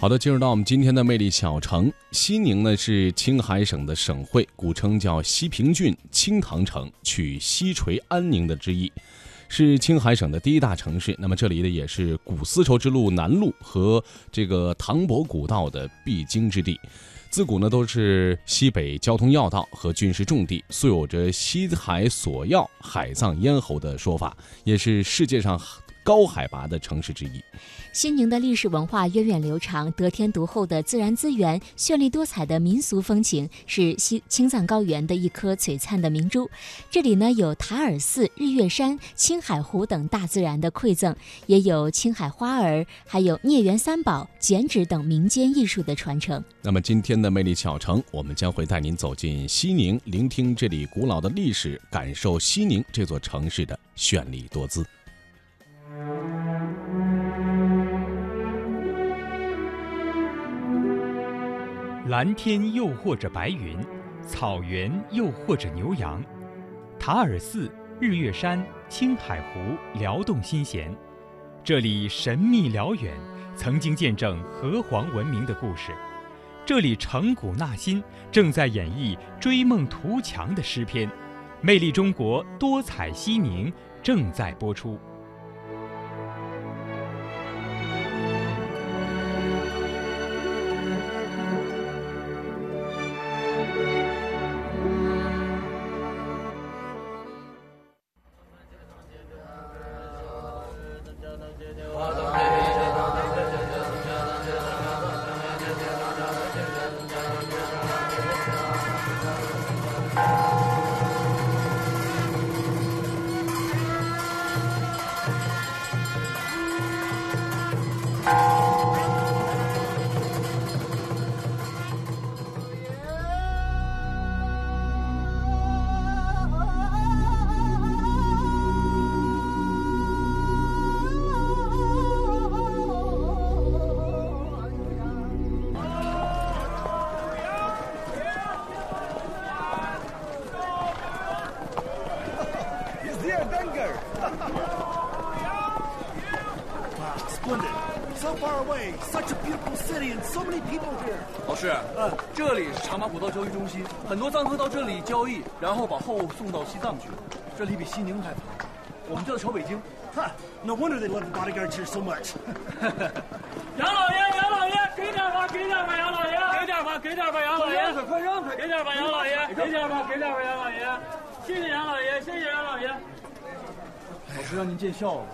好的，进入到我们今天的魅力小城西宁呢，是青海省的省会，古称叫西平郡、青塘城，取西垂安宁的之意，是青海省的第一大城市。那么这里呢，也是古丝绸之路南路和这个唐博古道的必经之地。自古呢，都是西北交通要道和军事重地，素有着“西海索要，海葬咽喉”的说法，也是世界上高海拔的城市之一。西宁的历史文化源远流长，得天独厚的自然资源，绚丽多彩的民俗风情，是西青藏高原的一颗璀璨的明珠。这里呢有塔尔寺、日月山、青海湖等大自然的馈赠，也有青海花儿，还有孽缘三宝、剪纸等民间艺术的传承。那么今天的魅力小城，我们将会带您走进西宁，聆听这里古老的历史，感受西宁这座城市的绚丽多姿。蓝天诱惑着白云，草原诱惑着牛羊，塔尔寺、日月山、青海湖撩动心弦。这里神秘辽远，曾经见证河皇文明的故事。这里成古纳新，正在演绎追梦图强的诗篇。魅力中国，多彩西宁正在播出。老师，嗯，这里是茶马古道交易中心，很多藏客到这里交易，然后把货物送到西藏去。这里比西宁还繁我们就要朝北京。No wonder they love the bodyguards here so much. 杨老爷，杨老爷，给点吧，给点吧，杨老爷，给点吧，给点吧，杨老爷，快让开，给点吧，杨老爷，给点吧，给点吧，杨老爷，谢谢杨老爷，谢谢杨老爷。老师让您见笑了。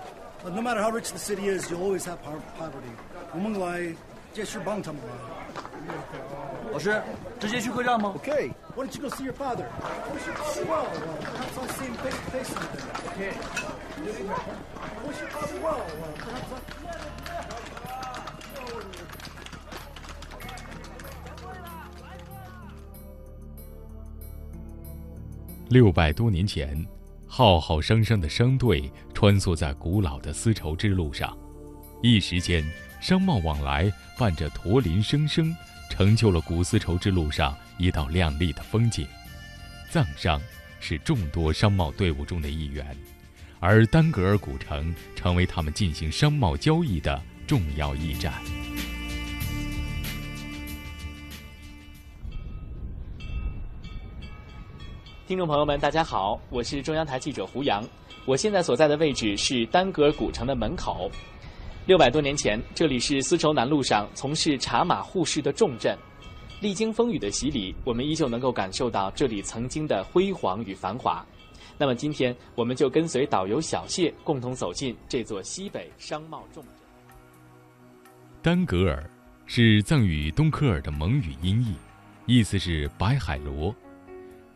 But no matter how rich the city is, you always have poverty. 我们来借势帮他们。老师，直接去客栈吗？Okay. Why don't you go see your father? Well, perhaps I'll see him face to face. Okay. Wish your father well. Perhaps I'll... 六百多年前，浩浩汤汤的商队穿梭在古老的丝绸之路上，一时间，商贸往来伴着驼铃声声。成就了古丝绸之路上一道亮丽的风景。藏商是众多商贸队伍中的一员，而丹格尔古城成为他们进行商贸交易的重要驿站。听众朋友们，大家好，我是中央台记者胡杨，我现在所在的位置是丹格尔古城的门口。六百多年前，这里是丝绸南路上从事茶马互市的重镇。历经风雨的洗礼，我们依旧能够感受到这里曾经的辉煌与繁华。那么，今天我们就跟随导游小谢，共同走进这座西北商贸重镇。丹格尔是藏语东科尔的蒙语音译，意思是白海螺。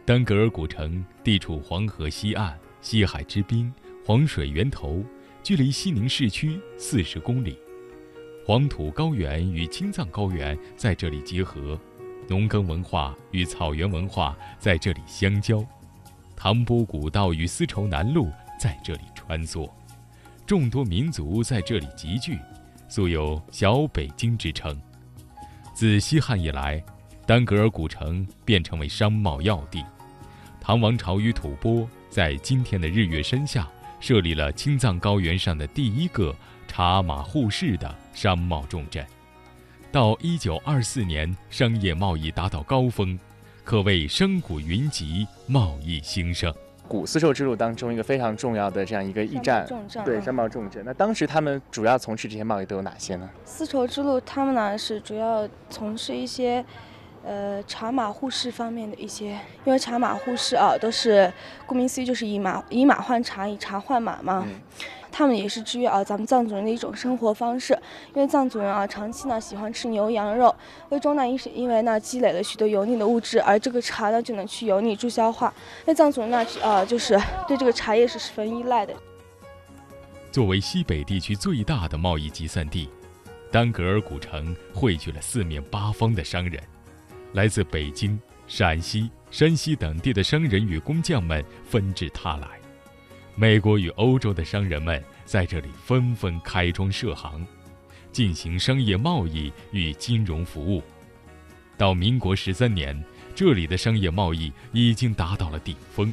丹格尔古城地处黄河西岸，西海之滨，黄水源头。距离西宁市区四十公里，黄土高原与青藏高原在这里结合，农耕文化与草原文化在这里相交，唐波古道与丝绸南路在这里穿梭，众多民族在这里集聚，素有“小北京”之称。自西汉以来，丹格尔古城便成为商贸要地。唐王朝与吐蕃在今天的日月山下。设立了青藏高原上的第一个茶马互市的商贸重镇，到一九二四年，商业贸易达到高峰，可谓商贾云集，贸易兴盛。古丝绸之路当中一个非常重要的这样一个驿站，对商贸重镇。那当时他们主要从事这些贸易都有哪些呢？丝绸之路他们呢是主要从事一些，呃茶马互市方面的一些，因为茶马互市啊都是顾名思义就是以马以马换茶，以茶换马嘛。他们也是制约啊咱们藏族人的一种生活方式，因为藏族人啊长期呢喜欢吃牛羊肉，胃中呢因是因为呢积累了许多油腻的物质，而这个茶呢就能去油腻助消化。那藏族人呢呃就是对这个茶叶是十分依赖的。作为西北地区最大的贸易集散地，丹格尔古城汇聚了四面八方的商人，来自北京、陕西、山西等地的商人与工匠们纷至沓来。美国与欧洲的商人们在这里纷纷开庄设行，进行商业贸易与金融服务。到民国十三年，这里的商业贸易已经达到了顶峰，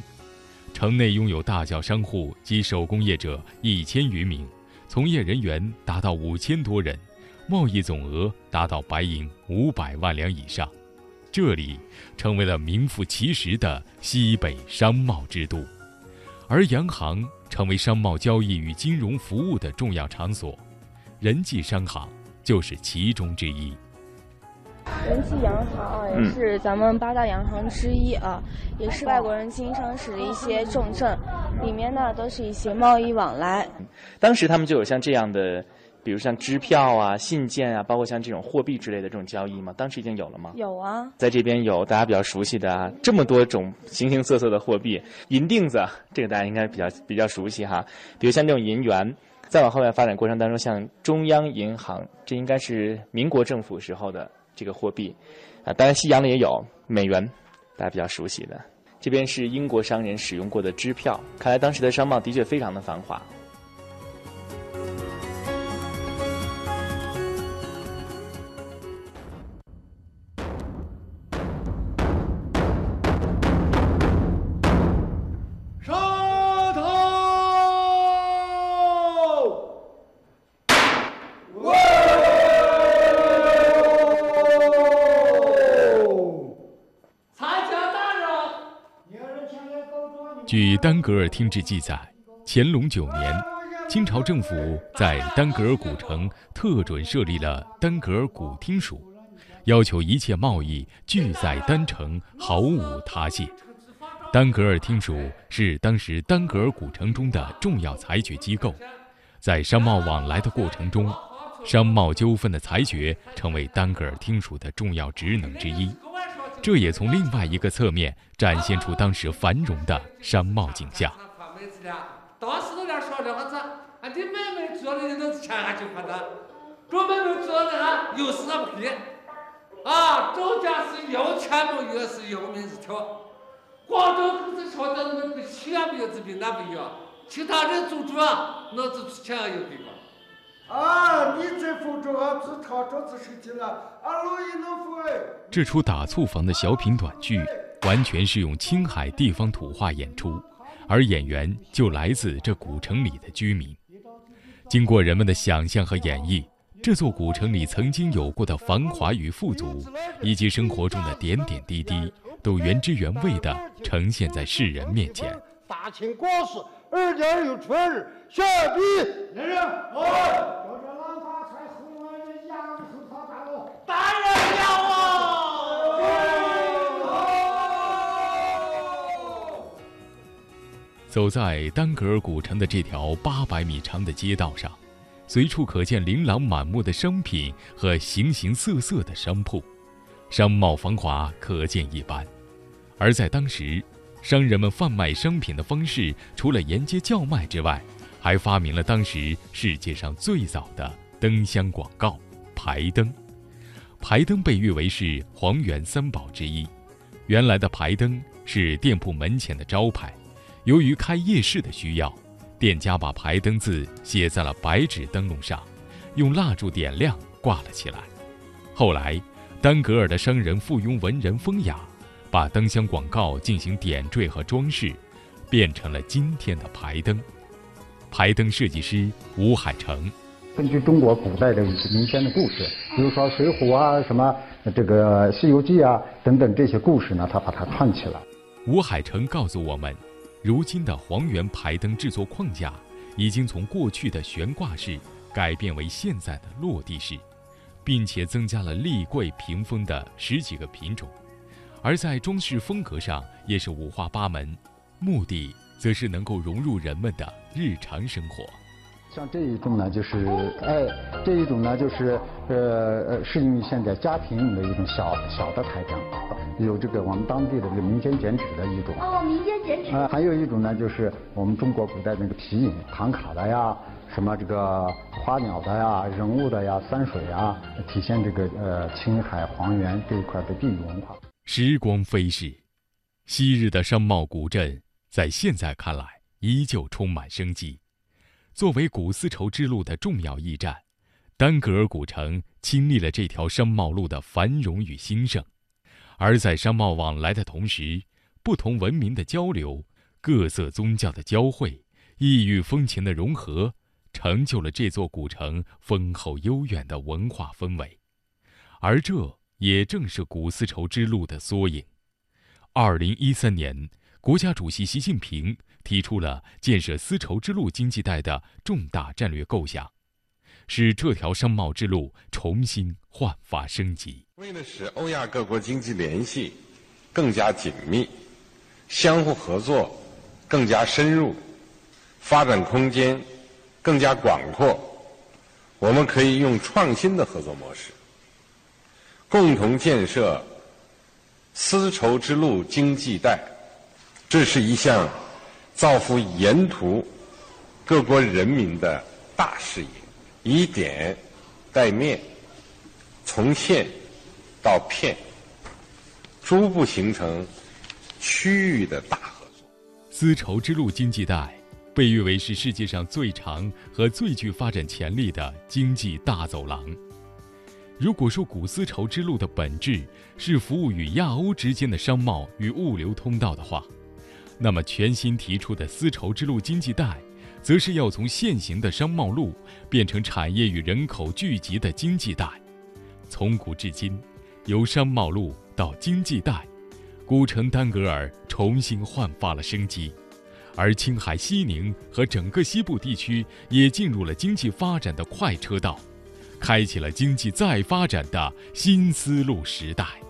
城内拥有大小商户及手工业者一千余名，从业人员达到五千多人，贸易总额达到白银五百万两以上。这里成为了名副其实的西北商贸之都。而洋行成为商贸交易与金融服务的重要场所，人济商行就是其中之一。人济洋行啊，也是咱们八大洋行之一啊，也是外国人经商时的一些重镇，里面呢都是一些贸易往来。当时他们就有像这样的。比如像支票啊、信件啊，包括像这种货币之类的这种交易吗？当时已经有了吗？有啊，在这边有大家比较熟悉的啊，这么多种形形色色的货币，银锭子这个大家应该比较比较熟悉哈。比如像这种银元，再往后面发展过程当中，像中央银行，这应该是民国政府时候的这个货币啊。当然西洋的也有美元，大家比较熟悉的。这边是英国商人使用过的支票，看来当时的商贸的确非常的繁华。据丹格尔厅志记载，乾隆九年，清朝政府在丹格尔古城特准设立了丹格尔古厅署，要求一切贸易俱在丹城，毫无他谢。丹格尔厅署是当时丹格尔古城中的重要裁决机构，在商贸往来的过程中，商贸纠纷的裁决成为丹格尔厅署的重要职能之一。这也从另外一个侧面展现出当时繁荣的商贸景象。当时都在说这样子，啊，你买卖做的人都是钱还就花的，做买卖做的哈又是不屁，啊，周家是又钱不有是又名是条，广州可是说的那个钱没有治病那不一样，其他人做主啊，那是出钱有地方。啊！你这副桌子套桌子设计了，啊，录音能付哎。这出打醋房的小品短剧，完全是用青海地方土话演出，而演员就来自这古城里的居民。经过人们的想象和演绎，这座古城里曾经有过的繁华与富足，以及生活中的点点滴滴，都原汁原味地呈现在世人面前。大清国事。二点有春儿，下笔。来人，哎，叫这郎大才后来的杨树草大路。大人了啊！走在丹格尔古城的这条八百米长的街道上，随处可见琳琅满目的商品和形形色色的商铺，商贸繁华可见一斑。而在当时，商人们贩卖商品的方式，除了沿街叫卖之外，还发明了当时世界上最早的灯箱广告——排灯。排灯被誉为是黄元三宝之一。原来的排灯是店铺门前的招牌，由于开夜市的需要，店家把排灯字写在了白纸灯笼上，用蜡烛点亮挂了起来。后来，丹格尔的商人附庸文人风雅。把灯箱广告进行点缀和装饰，变成了今天的排灯。排灯设计师吴海成，根据中国古代的民间的故事，比如说《水浒》啊、什么这个《西游记》啊等等这些故事呢，他把它串起来。吴海成告诉我们，如今的黄源排灯制作框架已经从过去的悬挂式改变为现在的落地式，并且增加了立柜屏风的十几个品种，而在装饰风格上也是五花八门，目的则是能够融入人们的日常生活。像这一种呢，就是哎，这一种呢，就是呃呃，适用于现在家庭用的一种小小的台灯，有这个我们当地的这个民间剪纸的一种。哦，民间剪纸。啊，还有一种呢，就是我们中国古代那个皮影、唐卡的呀，什么这个花鸟的呀、人物的呀、山水啊，体现这个呃青海黄原这一块的地域文化。时光飞逝，昔日的商贸古镇在现在看来依旧充满生机。作为古丝绸之路的重要驿站，丹格尔古城亲历了这条商贸路的繁荣与兴盛。而在商贸往来的同时，不同文明的交流、各色宗教的交汇、异域风情的融合，成就了这座古城丰厚悠远的文化氛围。而这也正是古丝绸之路的缩影。二零一三年，国家主席习近平。提出了建设丝绸之路经济带的重大战略构想，使这条商贸之路重新焕发生机。为了使欧亚各国经济联系更加紧密，相互合作更加深入，发展空间更加广阔，我们可以用创新的合作模式，共同建设丝绸之路经济带。这是一项。造福沿途各国人民的大事业，以点带面，从线到片，逐步形成区域的大合作。丝绸之路经济带被誉为是世界上最长和最具发展潜力的经济大走廊。如果说古丝绸之路的本质是服务于亚欧之间的商贸与物流通道的话，那么，全新提出的丝绸之路经济带，则是要从现行的商贸路变成产业与人口聚集的经济带。从古至今，由商贸路到经济带，古城丹格尔重新焕发了生机，而青海西宁和整个西部地区也进入了经济发展的快车道，开启了经济再发展的新思路时代。